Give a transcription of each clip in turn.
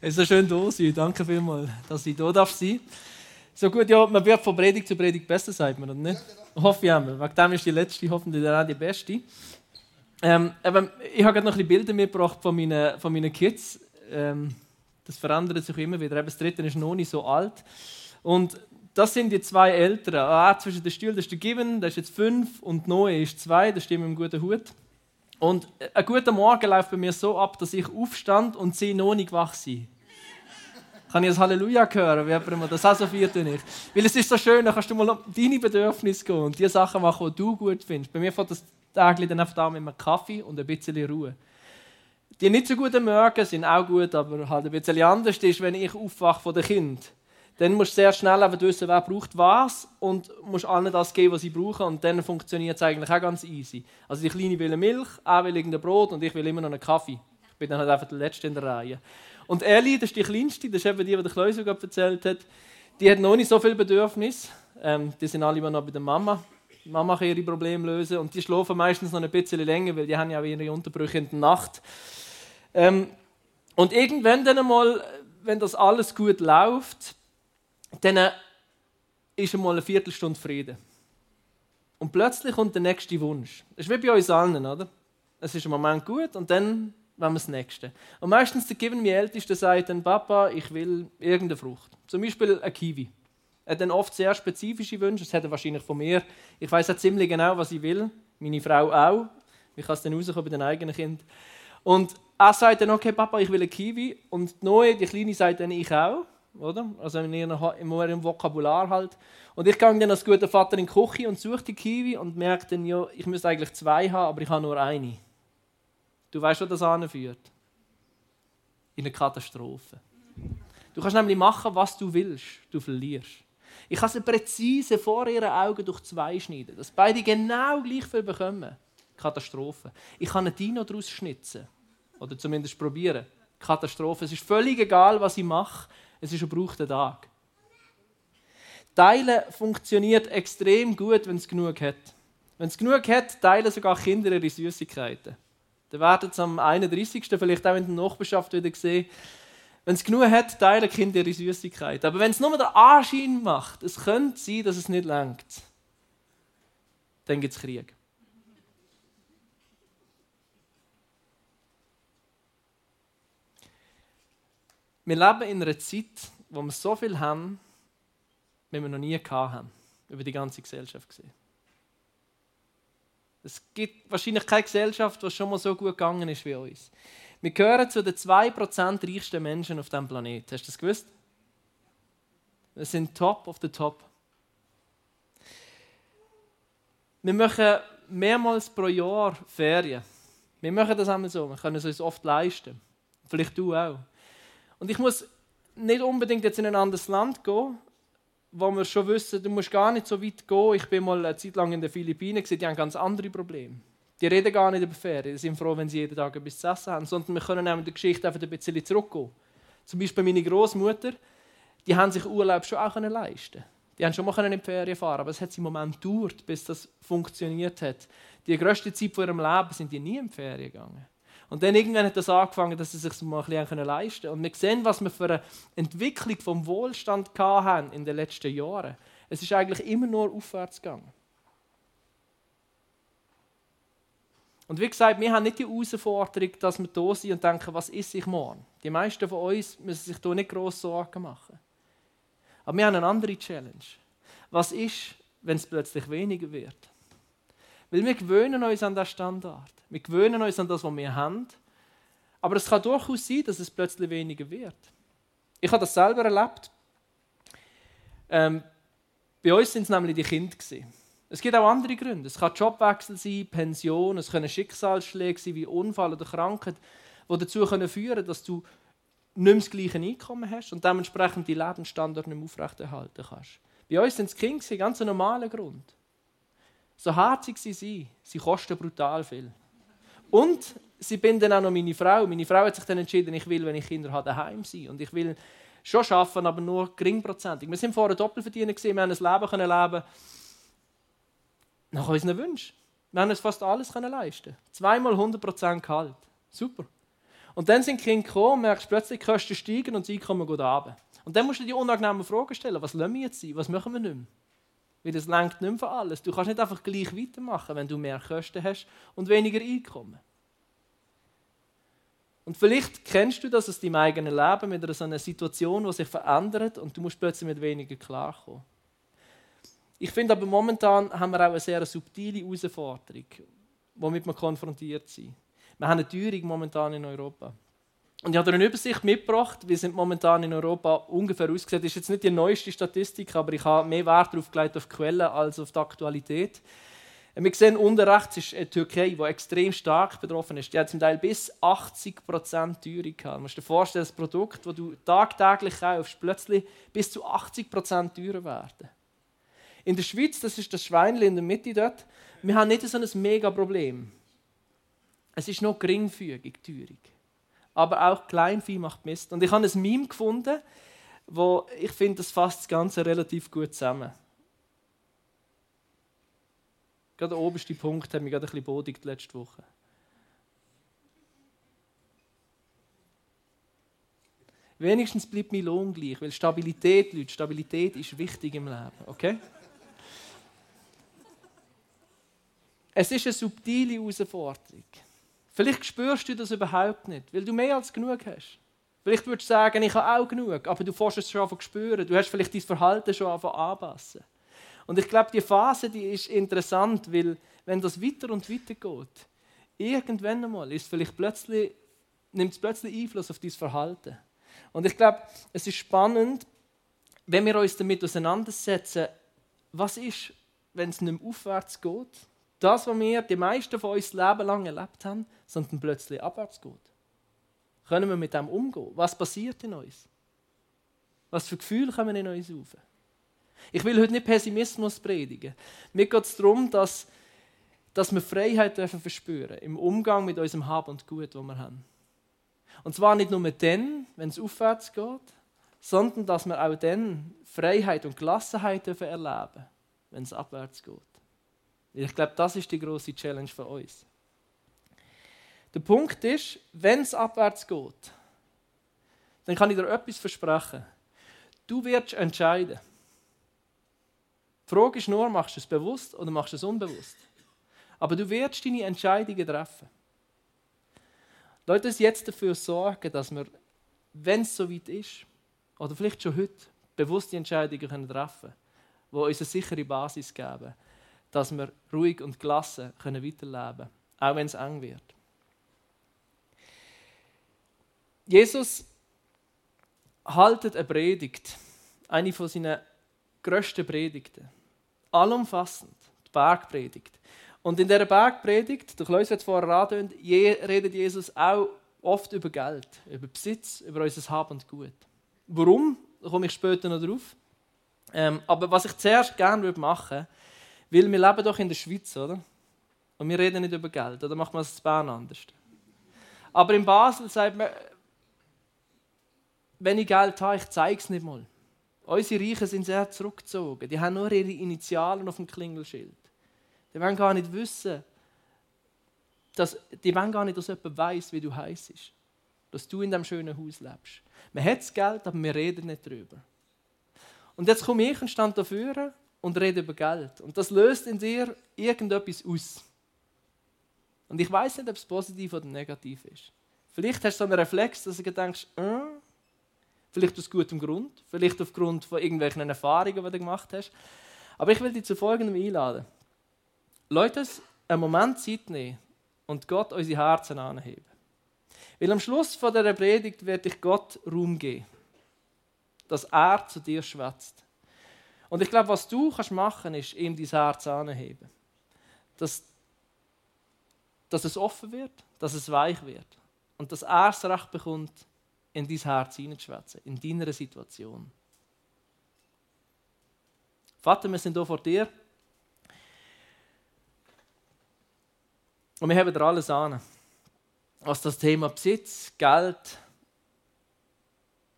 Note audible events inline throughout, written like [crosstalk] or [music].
Es ist so schön da sein. Danke vielmals, dass ich hier darf sein So gut, ja, man wird von Predigt zu Predigt besser, sagt man, oder nicht? Ja, Hoffe ich einmal. Wegen dem ist die letzte hoffentlich dann auch die beste. Ähm, eben, ich habe gerade noch ein bisschen Bilder mitgebracht von meinen, von meinen Kids. Ähm, das verändert sich immer wieder. Eben, das dritte ist noch nicht so alt. Und das sind die zwei Älteren. Ah, zwischen den Stühlen, das ist der Given, der ist jetzt fünf, und Noe ist zwei, das stimmt mit einem guten Hut. Und ein guter Morgen läuft bei mir so ab, dass ich aufstand und sie noch nicht wach sind. Kann ich das Halleluja hören, wie jemand das auch so feiert ich. Weil es ist so schön, dann kannst du mal deine Bedürfnisse gehen und die Sachen machen, die du gut findest. Bei mir fängt das Tag dann einfach da mit einem Kaffee und ein bisschen Ruhe. Die nicht so guten Morgen sind auch gut, aber halt ein bisschen anders ist, wenn ich aufwache von dem Kind dann musst du sehr schnell wissen, wer braucht was und musst allen das geben, was sie brauchen und dann funktioniert es eigentlich auch ganz easy. Also die Kleine will Milch, er will irgendein Brot und ich will immer noch einen Kaffee. Ich bin dann halt einfach der Letzte in der Reihe. Und Ellie, das ist die Kleinste, das ist eben die, die der Kleusel gerade erzählt hat, die hat noch nicht so viel Bedürfnis. Ähm, die sind alle immer noch bei der Mama. Die Mama kann ihre Probleme lösen und die schlafen meistens noch ein bisschen länger, weil die haben ja auch ihre Unterbrüche in der Nacht. Ähm, und irgendwann dann einmal, wenn das alles gut läuft, dann ist einmal eine Viertelstunde Frieden. Und plötzlich kommt der nächste Wunsch. Das ist wie bei uns allen, oder? Es ist im Moment gut und dann wollen wir das Nächste. Und meistens der Given, mein Ältester, sagt dann, Papa, ich will irgendeine Frucht. Zum Beispiel ein Kiwi. Er hat dann oft sehr spezifische Wünsche, das hat er wahrscheinlich von mir. Ich weiß auch ziemlich genau, was ich will. Meine Frau auch. Ich kann es dann rauskommen bei den eigenen Kind. Und er sagt dann, okay, Papa, ich will ein Kiwi. Und die Neue, die Kleine, sagt dann, ich auch oder? Also in ihrem Vokabular halt. Und ich gehe dann als guter Vater in die Küche und suche die Kiwi und merke dann, ja, ich müsste eigentlich zwei haben, aber ich habe nur eine. Du weißt, wo das anführt? In eine Katastrophe. Du kannst nämlich machen, was du willst, du verlierst. Ich kann sie präzise vor ihren Augen durch zwei schneiden, dass beide genau gleich viel bekommen. Katastrophe. Ich kann einen Dino daraus schnitzen. Oder zumindest probieren. Katastrophe. Es ist völlig egal, was ich mache. Es ist ein gebrauchter Tag. Teilen funktioniert extrem gut, wenn es genug hat. Wenn es genug hat, teilen sogar Kinder ihre Süßigkeiten. Dann werden es am 31. vielleicht auch in der Nachbarschaft wieder sehen. Wenn es genug hat, teilen Kinder ihre Süßigkeiten. Aber wenn es nur der Anschein macht, es könnte sein, dass es nicht langt, dann gibt es Krieg. Wir leben in einer Zeit, wo wir so viel haben, wie wir noch nie haben. Über die ganze Gesellschaft gesehen. Es gibt wahrscheinlich keine Gesellschaft, die schon mal so gut gegangen ist wie uns. Wir gehören zu den 2% reichsten Menschen auf diesem Planeten. Hast du das gewusst? Wir sind top of the top. Wir machen mehrmals pro Jahr Ferien. Wir machen das einmal so. Wir können es uns oft leisten. Vielleicht du auch. Und ich muss nicht unbedingt jetzt in ein anderes Land gehen, wo wir schon wissen, du musst gar nicht so weit gehen. Ich bin mal eine Zeit lang in den Philippinen, die haben ganz andere Probleme. Die reden gar nicht über Ferien, die sind froh, wenn sie jeden Tag etwas zu essen haben, sondern wir können mit der Geschichte einfach ein bisschen zurückgehen. Zum Beispiel meine Großmutter, die haben sich Urlaub schon auch leisten Die haben schon mal in die Ferien fahren, aber es hat im Moment gedauert, bis das funktioniert hat. Die größte Zeit von ihrem Leben sind die nie in die Ferien gegangen. Und dann irgendwann hat das angefangen, dass sie sich mal ein bisschen leisten können. Und wir sehen, was wir für eine Entwicklung vom Wohlstand haben in den letzten Jahren. Es ist eigentlich immer nur aufwärts gegangen. Und wie gesagt, wir haben nicht die Herausforderung, dass wir da sind und denken, was ist ich morgen? Die meisten von uns müssen sich hier nicht gross Sorgen machen. Aber wir haben eine andere Challenge. Was ist, wenn es plötzlich weniger wird? Weil wir gewöhnen uns an diesen Standard. Wir gewöhnen uns an das, was wir haben. Aber es kann durchaus sein, dass es plötzlich weniger wird. Ich habe das selber erlebt. Ähm, bei uns sind es nämlich die Kinder. Gewesen. Es gibt auch andere Gründe. Es kann Jobwechsel sein, Pension, es können Schicksalsschläge sein wie Unfall oder Krankheit, die dazu führen können, dass du nicht mehr das gleiche Einkommen hast und dementsprechend die Lebensstandard nicht mehr aufrechterhalten kannst. Bei uns sind es Kinder, ganz ein normaler Grund. So herzig sie sind, sie kosten brutal viel. Und sie binden auch noch meine Frau. Meine Frau hat sich dann entschieden, ich will, wenn ich Kinder habe, daheim sein. Und ich will schon arbeiten, aber nur geringprozentig. Wir sind vorher Doppelverdiener gesehen, wir haben ein Leben können leben nach unseren Wünschen. Wir haben uns fast alles können leisten. Zweimal 100% Gehalt. Super. Und dann sind die Kinder gekommen, merkst plötzlich, die Kosten steigen und das Einkommen geht runter. Und dann musst du dir die unangenehmen Fragen stellen. Was lassen wir jetzt sein? Was machen wir nicht mehr? Weil das lenkt nicht für alles. Du kannst nicht einfach gleich weitermachen, wenn du mehr Kosten hast und weniger Einkommen. Und vielleicht kennst du das aus deinem eigenen Leben mit so einer Situation, die sich verändert und du musst plötzlich mit weniger klarkommen. Ich finde aber momentan haben wir auch eine sehr subtile Herausforderung, womit wir konfrontiert sind. Wir haben eine Teuerung momentan in Europa. Und ich habe eine Übersicht mitgebracht, wie sind momentan in Europa ungefähr ausgesehen. Das ist jetzt nicht die neueste Statistik, aber ich habe mehr Wert darauf gelegt auf Quellen als auf die Aktualität. Wir sehen unten rechts ist die Türkei, die extrem stark betroffen ist. Die hat zum Teil bis 80 Prozent Teuerung gehabt. Du musst dir vorstellen, das Produkt, das du tagtäglich kaufst, plötzlich bis zu 80 Prozent teurer werden. In der Schweiz, das ist das Schweinli in der Mitte dort, wir haben nicht so ein mega Problem. Es ist noch geringfügig Teuerung. Aber auch Kleinvieh macht Mist. Und ich habe ein Meme gefunden, wo ich finde, das fasst das Ganze relativ gut zusammen. Gerade der oberste Punkt hat mich gerade ein bisschen bodigt letzte Woche. Wenigstens bleibt mein Lohn gleich, weil Stabilität, Leute, Stabilität ist wichtig im Leben, okay? Es ist eine subtile Herausforderung. Vielleicht spürst du das überhaupt nicht, weil du mehr als genug hast. Vielleicht würdest du sagen, ich habe auch genug, aber du fährst es schon spüren. Du hast vielleicht dein Verhalten schon anpassen. Und ich glaube, die Phase die ist interessant, weil wenn das weiter und weiter geht, irgendwann einmal ist vielleicht plötzlich, nimmt es plötzlich Einfluss auf dein Verhalten. Und ich glaube, es ist spannend, wenn wir uns damit auseinandersetzen, was ist, wenn es nicht mehr aufwärts geht, das, was wir die meisten von uns Leben lang erlebt haben, sondern plötzlich abwärts geht. Können wir mit dem umgehen? Was passiert in uns? Was für Gefühle kommen in uns auf? Ich will heute nicht Pessimismus predigen. Mir geht es darum, dass, dass wir Freiheit dürfen verspüren im Umgang mit unserem Hab und Gut, das wir haben. Und zwar nicht nur dann, wenn es aufwärts geht, sondern dass wir auch dann Freiheit und Gelassenheit dürfen erleben, wenn es abwärts geht. Ich glaube, das ist die große Challenge für uns. Der Punkt ist, wenn es abwärts geht, dann kann ich dir etwas versprechen. Du wirst entscheiden. Die Frage ist nur, machst du es bewusst oder machst du es unbewusst? Aber du wirst deine Entscheidungen treffen. Lass uns jetzt dafür sorgen, dass wir, wenn es soweit ist, oder vielleicht schon heute, bewusste Entscheidungen treffen können, die uns eine sichere Basis geben, dass wir ruhig und gelassen können weiterleben können, auch wenn es eng wird. Jesus haltet eine Predigt, eine von seinen grössten Predigten allumfassend, die Bergpredigt. Und in dieser Bergpredigt, Klaus hat es vorher erraten, redet Jesus auch oft über Geld, über Besitz, über unser Hab und Gut. Warum? Da komme ich später noch drauf. Ähm, aber was ich zuerst gerne machen würde, weil wir leben doch in der Schweiz, oder? Und wir reden nicht über Geld, oder macht man es in Bern anders? Aber in Basel sagt man, wenn ich Geld habe, ich zeige es nicht mal. Unsere Reichen sind sehr zurückgezogen. Die haben nur ihre Initialen auf dem Klingelschild. Die wollen gar nicht wissen, dass, die wollen gar nicht, dass jemand weiß, wie du heißt. Dass du in diesem schönen Haus lebst. Man hat das Geld, aber wir reden nicht darüber. Und jetzt komme ich und stand dafür und rede über Geld. Und das löst in dir irgendetwas aus. Und ich weiß nicht, ob es positiv oder negativ ist. Vielleicht hast du so einen Reflex, dass du denkst, äh, Vielleicht aus gutem Grund, vielleicht aufgrund von irgendwelchen Erfahrungen, die du gemacht hast. Aber ich will dich zu Folgendem einladen. Leute, einen Moment Zeit nehmen und Gott unsere Herzen anheben. Weil am Schluss von der Predigt wird ich Gott Raum geben, dass er zu dir schwätzt. Und ich glaube, was du kannst machen, ist ihm dein Herz anheben. Dass, dass es offen wird, dass es weich wird und dass er das Recht bekommt, in dein Herz hineinzuschwätzen, in deiner Situation. Vater, wir sind hier vor dir. Und wir haben dir alles an. Was das Thema Besitz, Geld,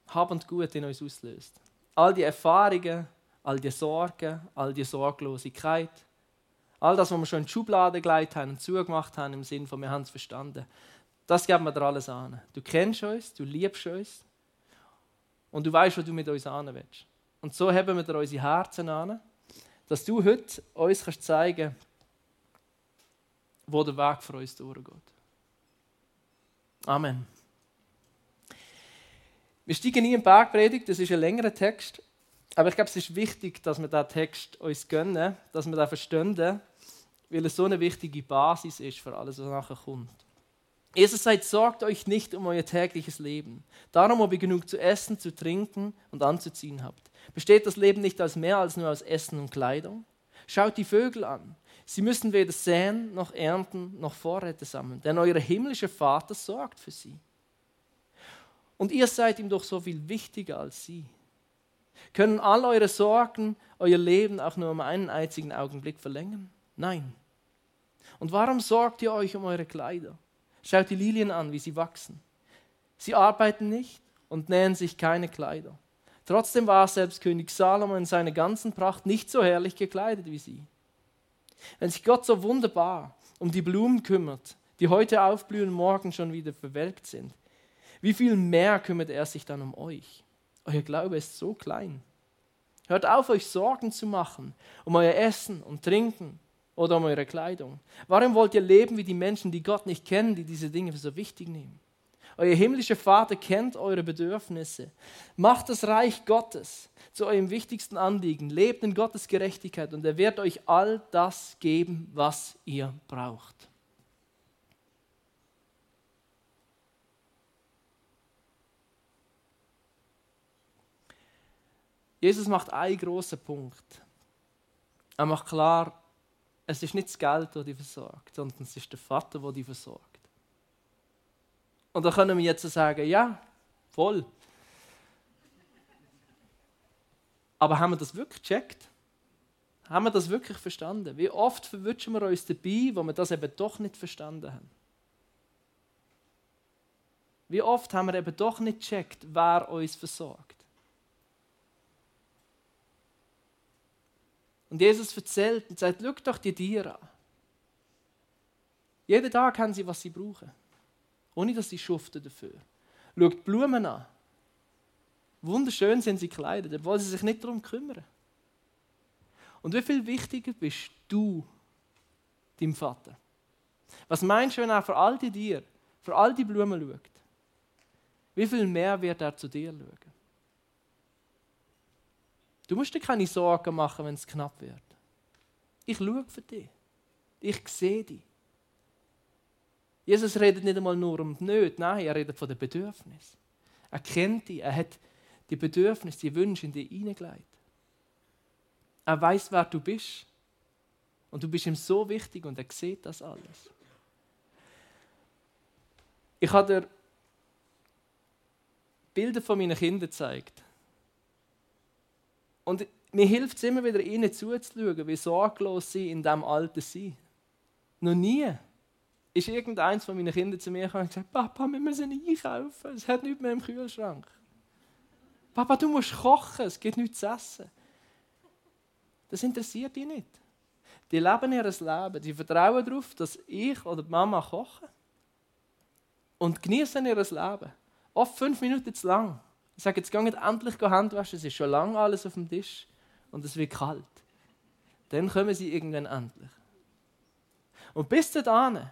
Hab und Gut in uns auslöst. All die Erfahrungen, all die Sorgen, all die Sorglosigkeit, all das, was wir schon in die Schublade gelegt haben und zugemacht haben, im Sinne von, wir haben es verstanden, Das geben wir dir alles an. Du kennst uns, du liebst uns und du weißt, was du mit uns an willst. Und so haben wir dir unsere Herzen an, dass du heute uns kannst zeigen wo der Weg für uns durchgeht. Amen. Wir steigen nie in Bergpredigt, das ist ein längerer Text. Aber ich glaube, es ist wichtig, dass wir diesen Text uns gönnen, dass wir den verstehen, weil es so eine wichtige Basis ist für alles, was nachher kommt. Jesus sagt, sorgt euch nicht um euer tägliches Leben. Darum, ob ihr genug zu essen, zu trinken und anzuziehen habt. Besteht das Leben nicht aus mehr als nur aus Essen und Kleidung? Schaut die Vögel an. Sie müssen weder säen, noch ernten, noch Vorräte sammeln, denn euer himmlischer Vater sorgt für sie. Und ihr seid ihm doch so viel wichtiger als sie. Können all eure Sorgen euer Leben auch nur um einen einzigen Augenblick verlängern? Nein. Und warum sorgt ihr euch um eure Kleider? Schaut die Lilien an, wie sie wachsen. Sie arbeiten nicht und nähen sich keine Kleider. Trotzdem war selbst König Salomo in seiner ganzen Pracht nicht so herrlich gekleidet wie sie. Wenn sich Gott so wunderbar um die Blumen kümmert, die heute aufblühen morgen schon wieder verwelkt sind, wie viel mehr kümmert er sich dann um euch? Euer Glaube ist so klein. Hört auf, euch Sorgen zu machen um euer Essen und Trinken oder um eure Kleidung. Warum wollt ihr leben wie die Menschen, die Gott nicht kennen, die diese Dinge für so wichtig nehmen? Euer himmlischer Vater kennt eure Bedürfnisse. Macht das Reich Gottes zu eurem wichtigsten Anliegen. Lebt in Gottes Gerechtigkeit und er wird euch all das geben, was ihr braucht. Jesus macht einen großen Punkt. Er macht klar, es ist nicht das Geld, das dich versorgt, sondern es ist der Vater, der dich versorgt. Und da können wir jetzt sagen, ja, voll. Aber haben wir das wirklich gecheckt? Haben wir das wirklich verstanden? Wie oft verwünschen wir uns dabei, wo wir das eben doch nicht verstanden haben? Wie oft haben wir eben doch nicht gecheckt, wer uns versorgt? Und Jesus erzählt und sagt, schau doch die Tiere an. Jeden Tag haben sie, was sie brauchen. Ohne dass sie schuften dafür. Schau die Blumen an. Wunderschön sind sie gekleidet, obwohl sie sich nicht darum kümmern. Und wie viel wichtiger bist du deinem Vater? Was meinst du, wenn er für all die Tiere, für all die Blumen schaut? Wie viel mehr wird er zu dir schauen? Du musst dir keine Sorgen machen, wenn es knapp wird. Ich schaue für dich. Ich sehe dich. Jesus redet nicht einmal nur um die Nöte, nein, er redet von den Bedürfnissen. Er kennt dich, er hat die Bedürfnisse, die Wünsche in dich hineingelegt. Er weiß, wer du bist. Und du bist ihm so wichtig und er sieht das alles. Ich habe dir Bilder von meinen Kindern gezeigt. Und mir hilft es immer wieder, ihnen zuzuschauen, wie sorglos sie in diesem Alter sind. Noch nie ist irgendeins von meinen Kindern zu mir gekommen und gesagt: Papa, wir müssen einkaufen, es hat nichts mehr im Kühlschrank. Papa, du musst kochen, es gibt nichts zu essen. Das interessiert die nicht. Die leben ihr Leben, die vertrauen darauf, dass ich oder die Mama kochen. Und genießen ihr Leben. Oft fünf Minuten zu lang. Ich sage, jetzt geht endlich Hand waschen, es ist schon lange alles auf dem Tisch und es wird kalt. Dann kommen sie irgendwann endlich. Und bis dahin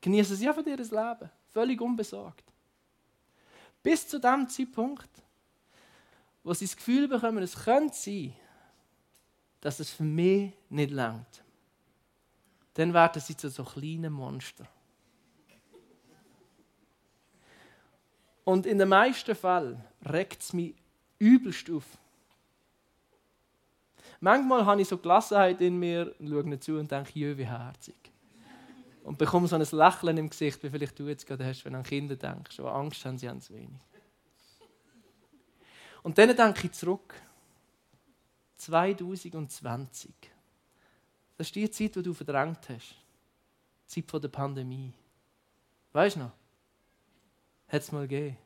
genießen sie einfach ihr Leben, völlig unbesorgt. Bis zu dem Zeitpunkt, wo sie das Gefühl bekommen, es könnte sein, dass es für mich nicht langt. Dann werden sie zu so kleinen Monstern. Und in den meisten Fällen regt es mich übelst auf. Manchmal habe ich so Gelassenheit in mir und schaue nicht zu und denke, jö, wie herzig. Und bekomme so ein Lächeln im Gesicht, wie vielleicht du jetzt gerade hast, wenn du an Kinder denkst, die Angst haben, sie haben zu wenig. Und dann denke ich zurück. 2020. Das ist die Zeit, die du verdrängt hast. Die Zeit der Pandemie. Weißt du noch? Hat es mal gegeben.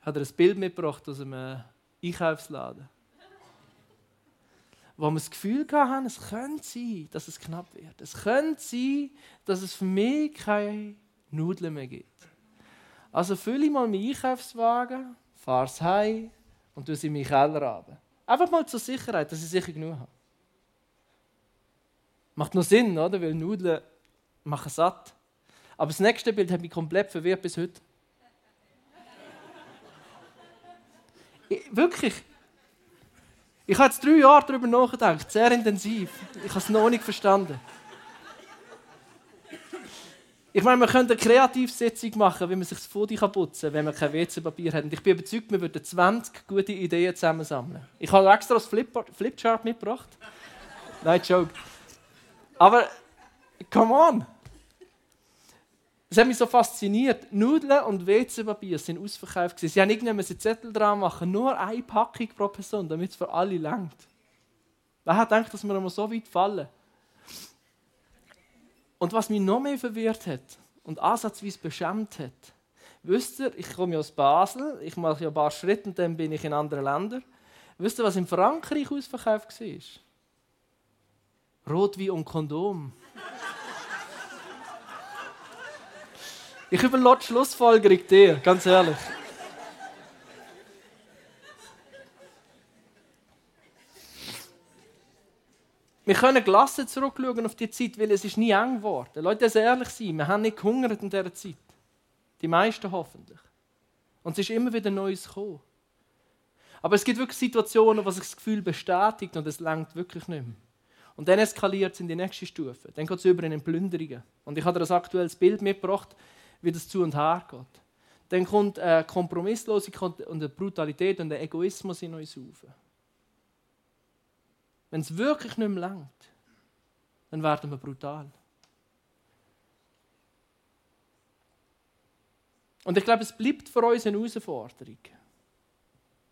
Hat er ein Bild mitgebracht aus einem Einkaufsladen. wo wir das Gefühl haben, es könnte sein, dass es knapp wird. Es könnte sein, dass es für mich keine Nudeln mehr gibt. Also fülle ich mal meinen Einkaufswagen, fahre es heim und tue sie in meinen Keller runter. Einfach mal zur Sicherheit, dass ich sicher genug habe. Macht nur Sinn, oder? Weil Nudeln machen satt. Aber das nächste Bild hat mich komplett verwirrt bis heute. [laughs] Ich, wirklich. Ich habe jetzt drei Jahre darüber nachgedacht, sehr intensiv. Ich habe es noch nicht verstanden. Ich meine, man könnte eine Kreativsitzung machen, wie man sich das Foto putzen kann, wenn man kein WC-Papier hat. Und ich bin überzeugt, wir würden 20 gute Ideen zusammensammeln. Ich habe extra das Flipchart mitgebracht. Nein, Joke. Aber, come on! Das hat mich so fasziniert. Nudeln und WC-Papier sind ausverkauft. Sie haben irgendwann einen Zettel dran machen, nur eine Packung pro Person, damit es für alle langt. Wer hat gedacht, dass wir einmal so weit fallen? Und was mich noch mehr verwirrt hat und ansatzweise beschämt hat, wisst ihr, ich komme aus Basel, ich mache ja ein paar Schritte und dann bin ich in anderen Ländern. Wisst ihr, was in Frankreich ausverkauft war? Rotwein und Kondom. Ich überlasse die Schlussfolgerung dir, ganz ehrlich. Wir können gelassen zurückschauen auf die Zeit, weil es ist nie eng geworden. Leute, das ehrlich sein, wir haben nicht gehungert in dieser Zeit. Die meisten hoffentlich. Und es ist immer wieder Neues gekommen. Aber es gibt wirklich Situationen, wo sich das Gefühl bestätigt und es langt wirklich nicht mehr. Und dann eskaliert es in die nächste Stufe. Dann geht es über in Plünderungen. Und ich habe dir ein aktuelles Bild mitgebracht wie das zu und her geht. Dann kommt eine Kompromisslosigkeit und eine Brutalität und der Egoismus in uns auf. Wenn es wirklich nicht mehr langt, dann werden wir brutal. Und ich glaube, es bleibt für uns eine Herausforderung.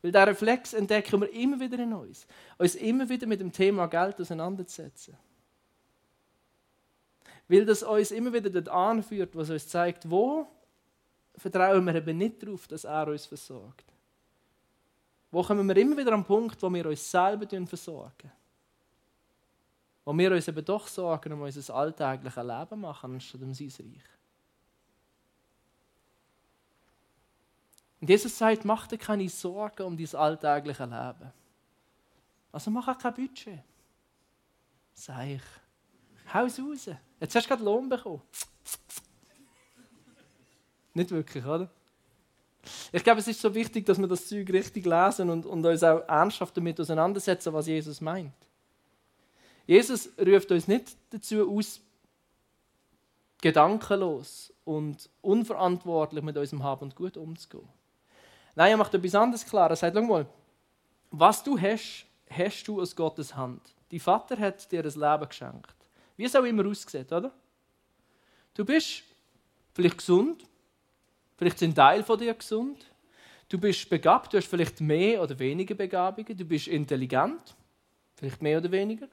Weil diesen Reflex entdecken wir immer wieder in uns. Uns immer wieder mit dem Thema Geld auseinanderzusetzen. Weil das uns immer wieder dort anführt, was uns zeigt, wo vertrauen wir eben nicht darauf, dass er uns versorgt. Wo kommen wir immer wieder am Punkt, wo wir uns selber versorgen. Wo wir uns eben doch Sorgen um unser alltägliches Leben machen, anstatt um sein Reich. Und Jesus sagt, mach dir keine Sorgen um dein alltägliche Leben. Also mach auch kein Budget. Sag ich. Haus raus. Jetzt hast du gerade Lohn bekommen. Nicht wirklich, oder? Ich glaube, es ist so wichtig, dass wir das Zeug richtig lesen und, und uns auch ernsthaft damit auseinandersetzen, was Jesus meint. Jesus ruft uns nicht dazu aus, gedankenlos und unverantwortlich mit unserem Haben und Gut umzugehen. Nein, er macht etwas anderes klar. Er sagt, schau mal, was du hast, hast du aus Gottes Hand. Dein Vater hat dir das Leben geschenkt. Wie es auch immer aussieht, oder? Du bist vielleicht gesund, vielleicht sind Teil von dir gesund. Du bist begabt, du hast vielleicht mehr oder weniger Begabungen. Du bist intelligent, vielleicht mehr oder weniger.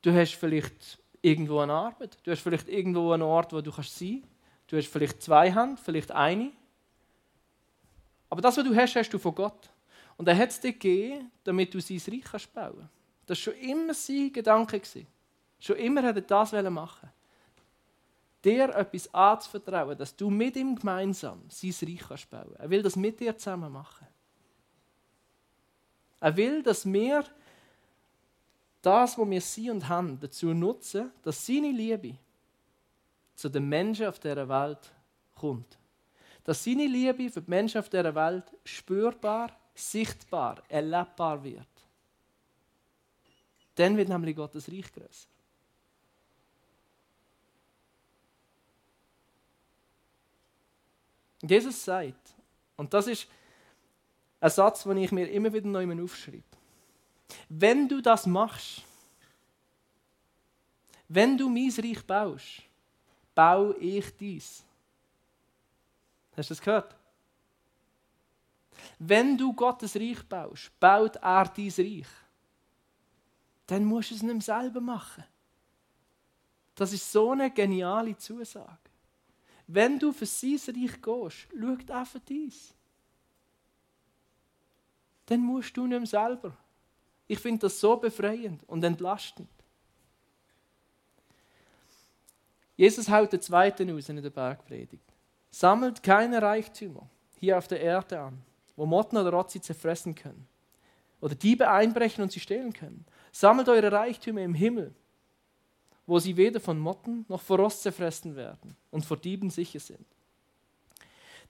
Du hast vielleicht irgendwo eine Arbeit. Du hast vielleicht irgendwo einen Ort, wo du kannst sein. Du hast vielleicht zwei Hände, vielleicht eine. Aber das, was du hast, hast du von Gott. Und er hat es dir gegeben, damit du sein Reich kannst bauen kannst. Das war schon immer sein Gedanke. Schon immer hat er das machen Dir etwas anzuvertrauen, dass du mit ihm gemeinsam sein Reich kannst Er will das mit dir zusammen machen. Er will, dass wir das, was wir sind und haben, dazu nutzen, dass seine Liebe zu den Menschen auf dieser Welt kommt. Dass seine Liebe für die Menschen auf dieser Welt spürbar, sichtbar, erlebbar wird. Dann wird nämlich Gottes Reich größer. Jesus sagt, und das ist ein Satz, den ich mir immer wieder neu aufschreibe. Wenn du das machst, wenn du mein Reich baust, baue ich dies. Hast du das gehört? Wenn du Gottes Reich baust, baut er dein Reich dann musst du es nicht selber machen. Das ist so eine geniale Zusage. Wenn du für sein Reich gehst, schau für dies. Dann musst du nicht selber Ich finde das so befreiend und entlastend. Jesus haut den zweiten aus in der Bergpredigt. Sammelt keine Reichtümer hier auf der Erde an, wo Motten oder Rotzi zerfressen können. Oder Diebe einbrechen und sie stehlen können. Sammelt eure Reichtümer im Himmel, wo sie weder von Motten noch vor Rost zerfressen werden und vor Dieben sicher sind.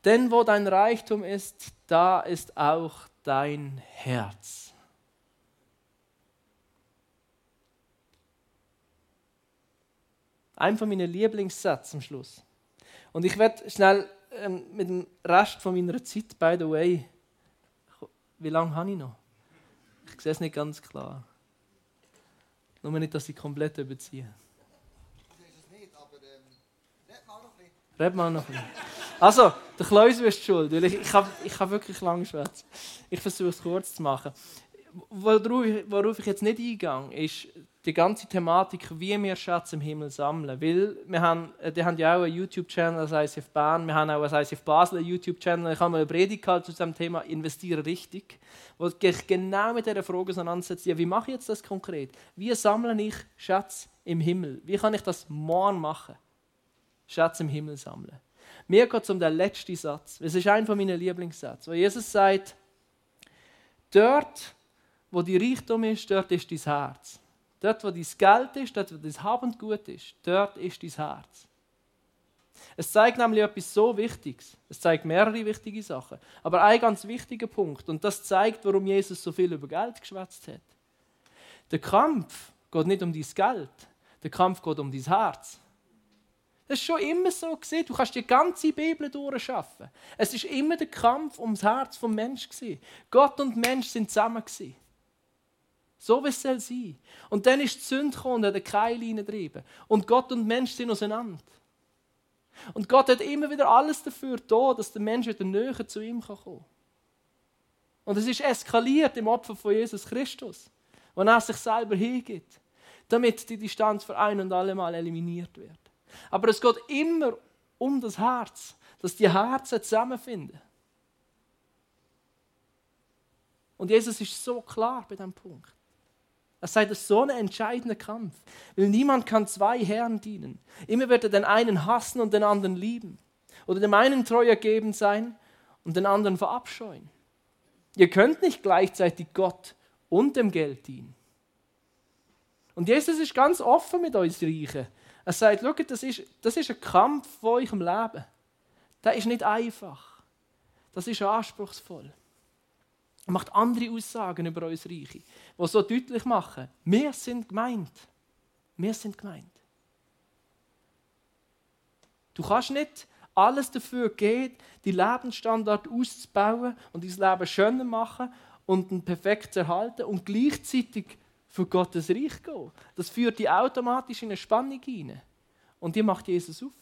Denn wo dein Reichtum ist, da ist auch dein Herz. Ein von meinen Lieblingssätzen am Schluss. Und ich werde schnell ähm, mit dem Rest von meiner Zeit, by the way, wie lange habe ich noch? Ich sehe es nicht ganz klar. Nur nicht, dass ich komplett überziehe. Red mal noch ein bisschen. Also, der Klaus ist schuld, weil ich, ich habe ich hab wirklich lange schwätzen. Ich versuche es kurz zu machen. Worauf, worauf ich jetzt nicht eingehe, ist die ganze Thematik, wie wir Schätze im Himmel sammeln. Weil wir haben, äh, die haben ja auch einen YouTube-Channel als ICF Bern, wir haben auch als ICF Basel einen YouTube-Channel. Ich habe mal eine Predigt zu diesem Thema «Investieren richtig», wo ich genau mit dieser Frage auseinandersetze, ja, wie mache ich jetzt das konkret? Wie sammle ich Schätze im Himmel? Wie kann ich das morgen machen? Schätze im Himmel sammeln. Mir geht es um den letzten Satz. Es ist einer meiner Lieblingssätze, wo Jesus sagt, dort, wo die Reichtum ist, dort ist dein Herz. Dort, wo dein Geld ist, dort, wo dein Habend gut ist, dort ist dein Herz. Es zeigt nämlich etwas so Wichtiges. Es zeigt mehrere wichtige Sachen. Aber ein ganz wichtiger Punkt, und das zeigt, warum Jesus so viel über Geld geschwätzt hat. Der Kampf geht nicht um dein Geld, der Kampf geht um dein Herz. Das ist schon immer so gesehen. Du kannst die ganze Bibel durchschaffen. Es ist immer der Kampf ums Herz vom Mensch gewesen. Gott und Mensch sind zusammen gewesen. So wie es soll sein. Und dann ist die Sünde gekommen und hat den Keil hineingetrieben. Und Gott und Mensch sind auseinander. Und Gott hat immer wieder alles dafür da, dass der Mensch wieder näher zu ihm kommen kann. Und es ist eskaliert im Opfer von Jesus Christus, wo er sich selber hingibt, damit die Distanz für ein und alle Mal eliminiert wird. Aber es geht immer um das Herz, dass die Herzen zusammenfinden. Und Jesus ist so klar bei diesem Punkt. Sagt, es ist so ein entscheidender Kampf, weil niemand kann zwei Herren dienen. Immer wird er den einen hassen und den anderen lieben. Oder dem einen treu ergeben sein und den anderen verabscheuen. Ihr könnt nicht gleichzeitig Gott und dem Geld dienen. Und Jesus ist ganz offen mit uns Reichen. Er sagt, schaut, das ist, das ist ein Kampf von eurem Leben. Der ist nicht einfach. Das ist anspruchsvoll. Er macht andere Aussagen über uns Reiche, die so deutlich machen, wir sind gemeint. Wir sind gemeint. Du kannst nicht alles dafür geben, die Lebensstandard auszubauen und dein Leben schöner machen und ihn perfekt zu erhalten und gleichzeitig für Gottes Reich gehen. Das führt die automatisch in eine Spannung hinein. Und die macht Jesus auf.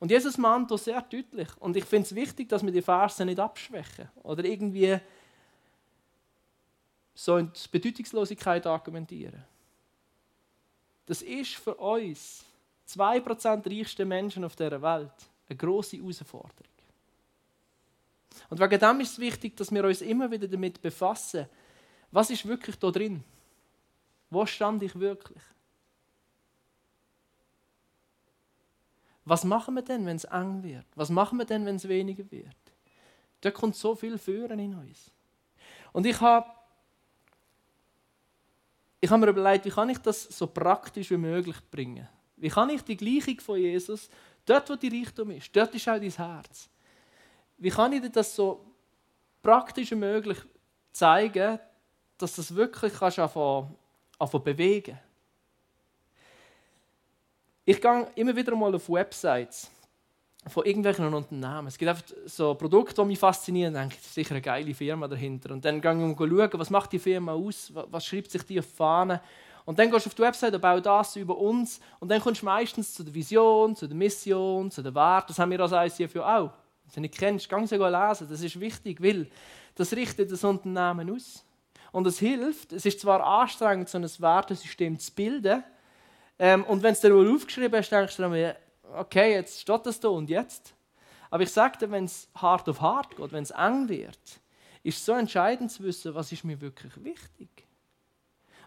Und Jesus mahnt hier sehr deutlich. Und ich finde es wichtig, dass wir die Verse nicht abschwächen oder irgendwie so in die Bedeutungslosigkeit argumentieren. Das ist für uns, 2% reichste Menschen auf dieser Welt, eine große Herausforderung. Und wegen dem ist es wichtig, dass wir uns immer wieder damit befassen, was ist wirklich da drin? Wo stand ich wirklich? Was machen wir denn, wenn es eng wird? Was machen wir denn, wenn es weniger wird? Da kommt so viel Führen in uns. Und ich habe ich habe mir überlegt, wie kann ich das so praktisch wie möglich bringen? Wie kann ich die Gleichung von Jesus, dort wo die Richtung ist, dort ist auch dein Herz. Wie kann ich dir das so praktisch wie möglich zeigen, dass das wirklich kannst anfangen, anfangen bewegen Ich gehe immer wieder mal auf Websites von irgendwelchen Unternehmen. Es gibt einfach so Produkte, die mich faszinieren. Ich denke, das ist sicher eine geile Firma dahinter. Und dann gehe ich mal schauen, was macht die Firma aus, was schreibt sich die auf die Fahne. Und dann gehst du auf die Website und baust das über uns. Und dann kommst du meistens zu der Vision, zu der Mission, zu den Werten. Das haben wir als ICF ja auch. Wenn du nicht kennst, geh sie lesen. Das ist wichtig, weil das richtet das Unternehmen aus. Und es hilft, es ist zwar anstrengend, so ein Wertesystem zu bilden, ähm, und wenn es dann mal aufgeschrieben hast, denkst du dann, okay, jetzt steht das da und jetzt. Aber ich sage dir, wenn es hart auf hart geht, wenn es eng wird, ist so entscheidend zu wissen, was ist mir wirklich wichtig.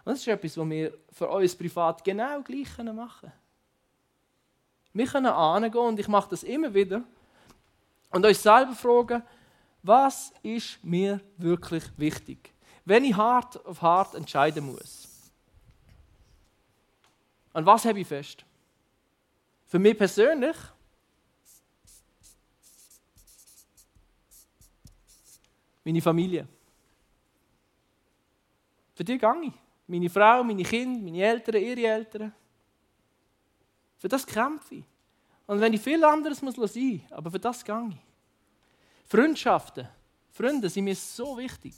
Und das ist etwas, was wir für uns privat genau gleich machen können. Wir können angehen und ich mache das immer wieder und euch selber fragen, was ist mir wirklich wichtig? Wenn ich hart auf hart entscheiden muss. Und was habe ich fest? Für mich persönlich meine Familie. Für die gehe ich. Meine Frau, meine Kinder, meine Eltern, ihre Eltern. Für das kämpfe ich. Und wenn ich viel anderes muss sein, aber für das gehe ich. Freundschaften, Freunde sind mir so wichtig.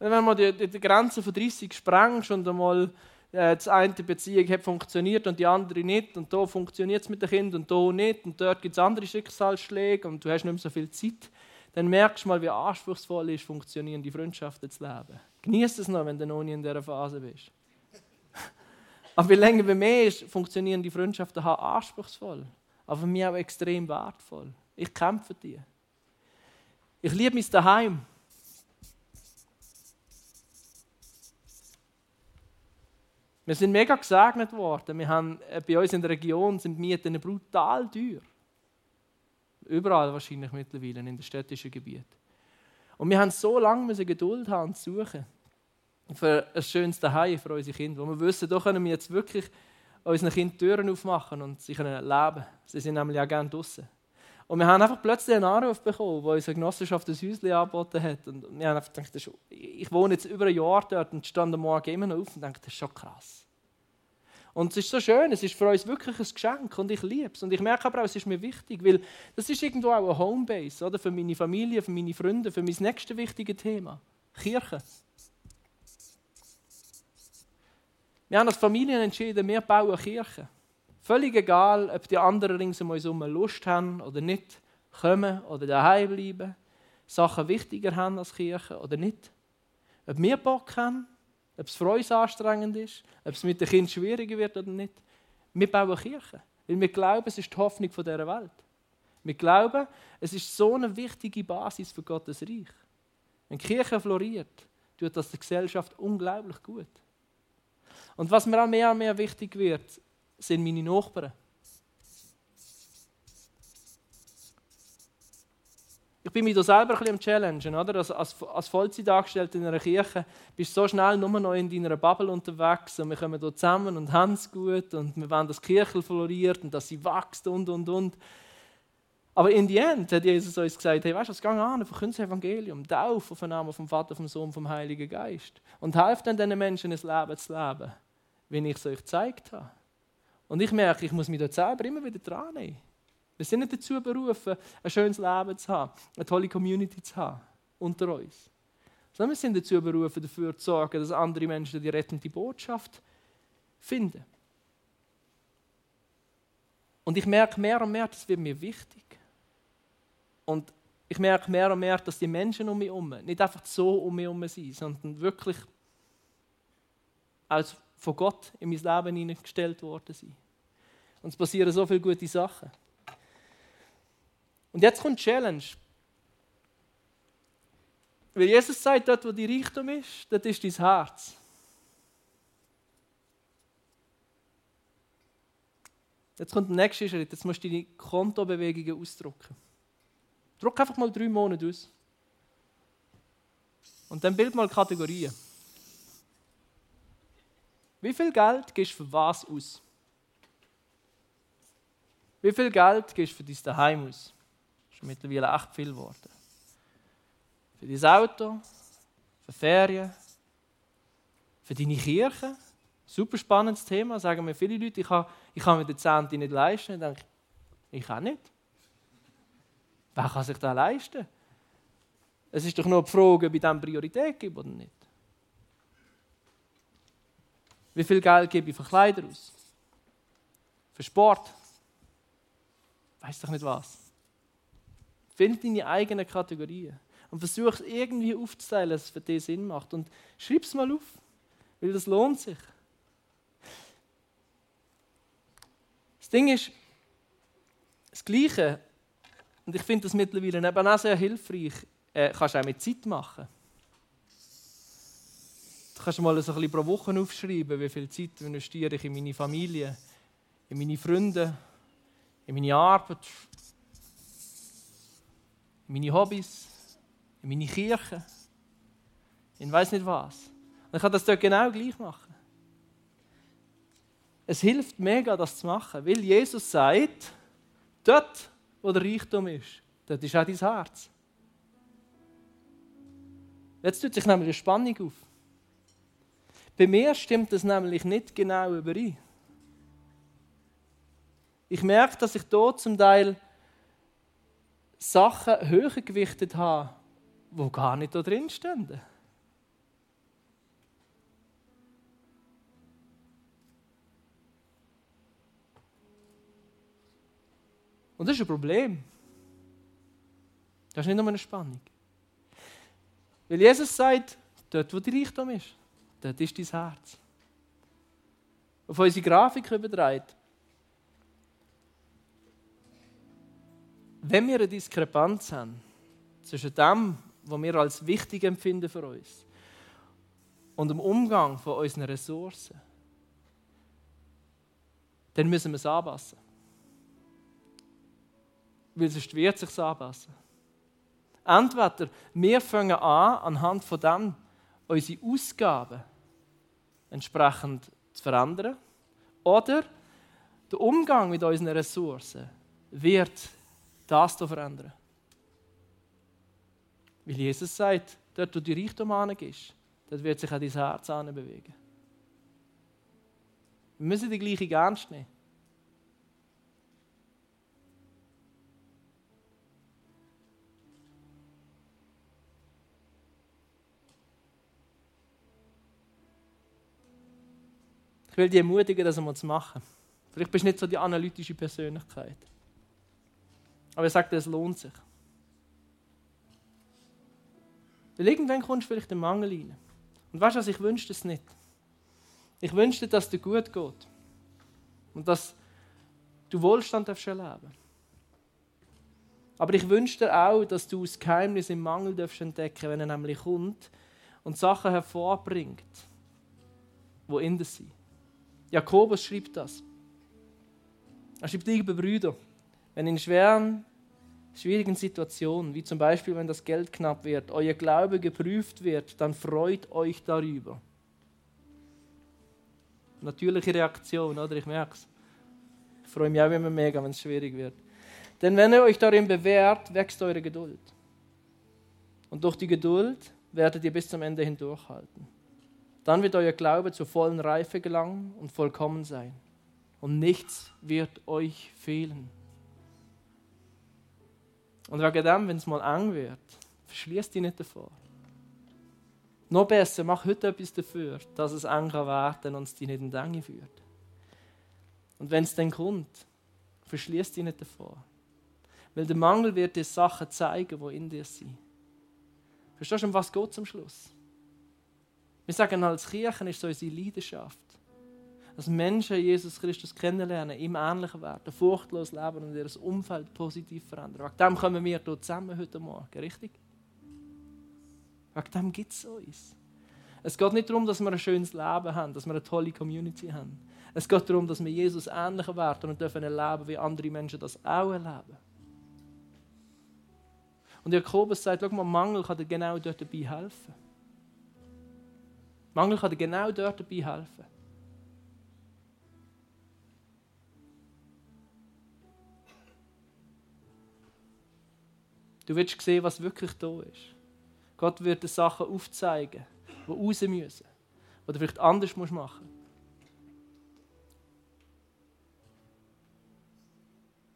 Wenn man die, die Grenze von 30 sprengst und einmal äh, die eine Beziehung hat funktioniert und die andere nicht und da funktioniert es mit dem Kind und da nicht und dort gibt es andere Schicksalsschläge und du hast nicht mehr so viel Zeit, dann merkst du mal, wie anspruchsvoll es ist, funktionierende Freundschaften zu leben. Genieß es noch, wenn du noch nie in dieser Phase bist. [laughs] Aber wie länger wie mehr ist, funktionieren die Freundschaften haben anspruchsvoll, aber für mich auch extrem wertvoll. Ich kämpfe für dich. Ich liebe mein Daheim. Wir sind mega gesegnet worden. Wir haben, äh, bei uns in der Region sind die Mieten brutal teuer. Überall wahrscheinlich mittlerweile in den städtischen Gebieten. Und wir haben so lange Geduld haben zu suchen für ein schönes Zuhause für unsere Kinder. Wo wir wissen, da können wir jetzt wirklich unseren Kindern Türen aufmachen und sie können leben. Sie sind nämlich auch gerne draußen. Und wir haben einfach plötzlich einen Anruf bekommen, wo unsere Genossenschaft ein Häuschen angeboten hat. Und wir haben einfach gedacht, ich wohne jetzt über ein Jahr dort und stand am Morgen immer noch auf und dachte, das ist schon krass. Und es ist so schön, es ist für uns wirklich ein Geschenk und ich liebe es. Und ich merke aber auch, es ist mir wichtig, weil das ist irgendwo auch eine Homebase oder? für meine Familie, für meine Freunde, für mein nächstes wichtiges Thema. Kirche. Wir haben als Familien entschieden, wir bauen Kirche. Völlig egal, ob die anderen rings um uns herum Lust haben oder nicht, kommen oder daheim bleiben, Sachen wichtiger haben als Kirche oder nicht. Ob wir Bock haben, ob es für uns anstrengend ist, ob es mit den Kindern schwieriger wird oder nicht. Wir bauen Kirche, weil wir glauben, es ist die Hoffnung dieser Welt. Wir glauben, es ist so eine wichtige Basis für Gottes Reich. Wenn die Kirche floriert, tut das der Gesellschaft unglaublich gut. Und was mir auch mehr und mehr wichtig wird, sind meine Nachbarn. Ich bin mich da selber ein bisschen am Challengen. Oder? Als, als, als Vollzeitangestellter in einer Kirche bist du so schnell nur noch in deiner Bubble unterwegs und wir kommen hier zusammen und haben es gut und wir wollen, dass die Kirche floriert und dass sie wächst und, und, und. Aber in die End hat Jesus uns gesagt, hey, weißt du, was, geh an, verkünde das Evangelium, tauf auf den Namen vom Vater, vom Sohn, vom Heiligen Geist und helft dann diesen Menschen, ein Leben zu leben, wie ich es euch gezeigt habe. Und ich merke, ich muss mich dort selber immer wieder dran nehmen. Wir sind nicht dazu berufen, ein schönes Leben zu haben, eine tolle Community zu haben unter uns. Sondern wir sind dazu berufen, dafür zu sorgen, dass andere Menschen die rettende Botschaft finden. Und ich merke mehr und mehr, das wird mir wichtig. Und ich merke mehr und mehr, dass die Menschen um mich herum nicht einfach so um mich herum sind, sondern wirklich als von Gott in mein Leben hineingestellt worden sind. Und es passieren so viele gute Sachen. Und jetzt kommt die Challenge. Weil Jesus sagt, dort, wo die Reichtum ist, dort ist dein Herz. Jetzt kommt der nächste Schritt. Jetzt musst du deine Kontobewegungen ausdrucken. Druck einfach mal drei Monate aus. Und dann bild mal Kategorien. Wie viel Geld gibst du für was aus? Wie viel Geld gibst du für dein Daheim aus? Das ist mittlerweile echt viel geworden. Für dein Auto, für Ferien, für deine Kirche. Super spannendes Thema, sagen mir viele Leute, ich kann, ich kann mir den Zehnte nicht leisten. Ich denke, ich kann nicht. Wer kann sich das leisten? Es ist doch nur die Frage, ob ich dem Priorität gebe oder nicht. Wie viel Geld gebe ich für Kleider aus? Für Sport? Weiß doch nicht was. Find deine eigenen Kategorien und versuch es irgendwie aufzuteilen, dass es für dich Sinn macht. Und schreib es mal auf, weil das lohnt sich. Das Ding ist, das Gleiche Und ich finde das mittlerweile eben auch sehr hilfreich. Äh, kannst du auch mit Zeit machen. Du kannst mal so ein bisschen pro Woche aufschreiben, wie viel Zeit investiere ich in meine Familie, in meine Freunde, in meine Arbeit, in meine Hobbys, in meine Kirche, in weiß nicht was. Und ich kann das dort genau gleich machen. Es hilft mega, das zu machen, weil Jesus sagt, dort, wo der Reichtum ist, dort ist auch dein Herz. Jetzt tut sich nämlich eine Spannung auf. Bei mir stimmt das nämlich nicht genau überein. Ich merke, dass ich dort zum Teil Sachen höher gewichtet habe, die gar nicht da drin stehen. Und das ist ein Problem. Das ist nicht nur eine Spannung. Weil Jesus sagt, dort, wo die Reichtum ist, dort ist dein Herz. Auf unsere Grafik übertreibt. Wenn wir eine Diskrepanz haben zwischen dem, was wir als wichtig empfinden für uns, und dem Umgang von unseren Ressourcen, dann müssen wir es anpassen weil sonst wird es sich anpassen. Entweder wir fangen an, anhand von dem unsere Ausgaben entsprechend zu verändern, oder der Umgang mit unseren Ressourcen wird das hier verändern. Weil Jesus sagt, dort, wo du Reichtum angehst, dort wird sich auch dein Herz bewegen. Wir müssen die gleiche ernst nehmen. Ich will dich ermutigen, das einmal zu machen. Vielleicht bist du nicht so die analytische Persönlichkeit. Aber sage dir, es lohnt sich. Weil irgendwann kommst du vielleicht den Mangel rein. Und weißt du was, ich wünsche es nicht. Ich wünsche dir, dass dir gut geht. Und dass du Wohlstand darfst erleben Aber ich wünsche dir auch, dass du das Geheimnis im Mangel darfst entdecken wenn er nämlich kommt und Sachen hervorbringt, wo in dir sind. Jakobus schreibt das. Er schreibt, liebe Brüder, wenn in schweren, schwierigen Situationen, wie zum Beispiel, wenn das Geld knapp wird, euer Glaube geprüft wird, dann freut euch darüber. Natürliche Reaktion, oder? Ich merke es. Ich freue mich auch immer mega, wenn es schwierig wird. Denn wenn ihr euch darin bewährt, wächst eure Geduld. Und durch die Geduld werdet ihr bis zum Ende hindurchhalten. Dann wird euer Glaube zur vollen Reife gelangen und vollkommen sein. Und nichts wird euch fehlen. Und wegen dem, wenn es mal eng wird, verschließt dich nicht davor. Noch besser, mach heute etwas dafür, dass es eng werden und es dich nicht in die Enge führt. Und wenn es dann kommt, verschließt dich nicht davor. Weil der Mangel wird dir Sachen zeigen, die in dir sind. Verstehst du, um was geht zum Schluss? Wir sagen als Kirchen ist so unsere Leidenschaft. Dass Menschen Jesus Christus kennenlernen, ihm ähnlicher werden, furchtlos leben und ihr Umfeld positiv verändern. Wegen dem kommen wir hier zusammen heute Morgen, richtig? Wegen dem gibt es uns. Es geht nicht darum, dass wir ein schönes Leben haben, dass wir eine tolle Community haben. Es geht darum, dass wir Jesus ähnlicher werden und dürfen erleben, wie andere Menschen das auch erleben. Und Jakobus sagt, schau mal, Mangel kann dir genau dort dabei helfen. Mangel kann dir genau dort dabei helfen. Du willst sehen, was wirklich da ist. Gott wird dir Sachen aufzeigen, die raus müssen, die du vielleicht anders machen musst.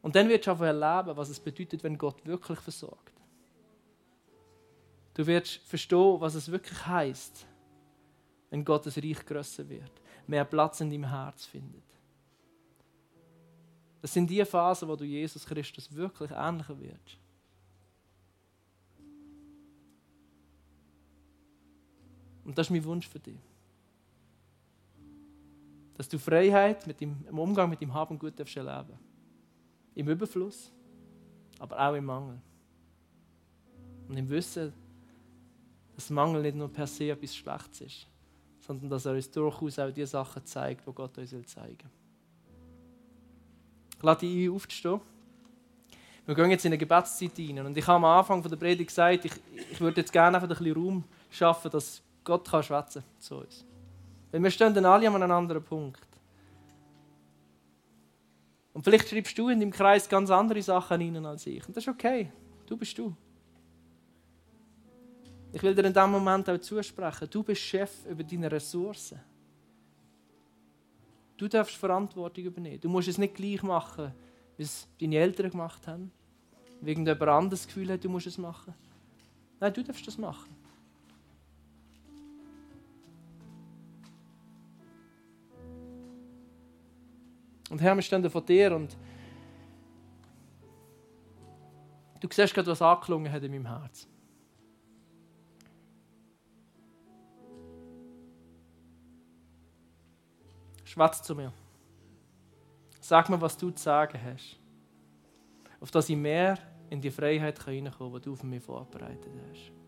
Und dann wirst du einfach erleben, was es bedeutet, wenn Gott wirklich versorgt. Du wirst verstehen, was es wirklich heißt, wenn Gottes Reich grösser wird, mehr Platz in deinem Herz findet. Das sind die Phasen, wo du Jesus Christus wirklich ähnlicher wirst. Und das ist mein Wunsch für dich. Dass du Freiheit mit dem, im Umgang mit dem Haben Gut darfst erleben Im Überfluss, aber auch im Mangel. Und im Wissen, dass Mangel nicht nur per se etwas Schlechtes ist, sondern dass er uns durchaus auch die Sachen zeigt, die Gott uns zeigen will. Ich lade dich ein, aufzustehen. Wir gehen jetzt in eine Gebetszeit rein. Und ich habe am Anfang der Predigt gesagt, ich, ich würde jetzt gerne einfach ein bisschen Raum schaffen, dass Gott kann schwätzen zu uns. Weil wir stehen dann alle an einem anderen Punkt. Und vielleicht schreibst du in deinem Kreis ganz andere Sachen rein als ich. Und das ist okay. Du bist du. Ich will dir in diesem Moment auch zusprechen, du bist Chef über deine Ressourcen. Du darfst Verantwortung übernehmen. Du musst es nicht gleich machen, wie es deine Eltern gemacht haben. Wegen jemand anderes Gefühl hat, du musst es machen. Nein, du darfst das machen. Und Herr, wir stehen vor dir und du siehst gerade, was angeklungen hat in meinem Herzen. Schwatz zu mir. Sag mir, was du zu sagen hast. Auf dass ich mehr in die Freiheit hineinkommen kann, die du für mich vorbereitet hast.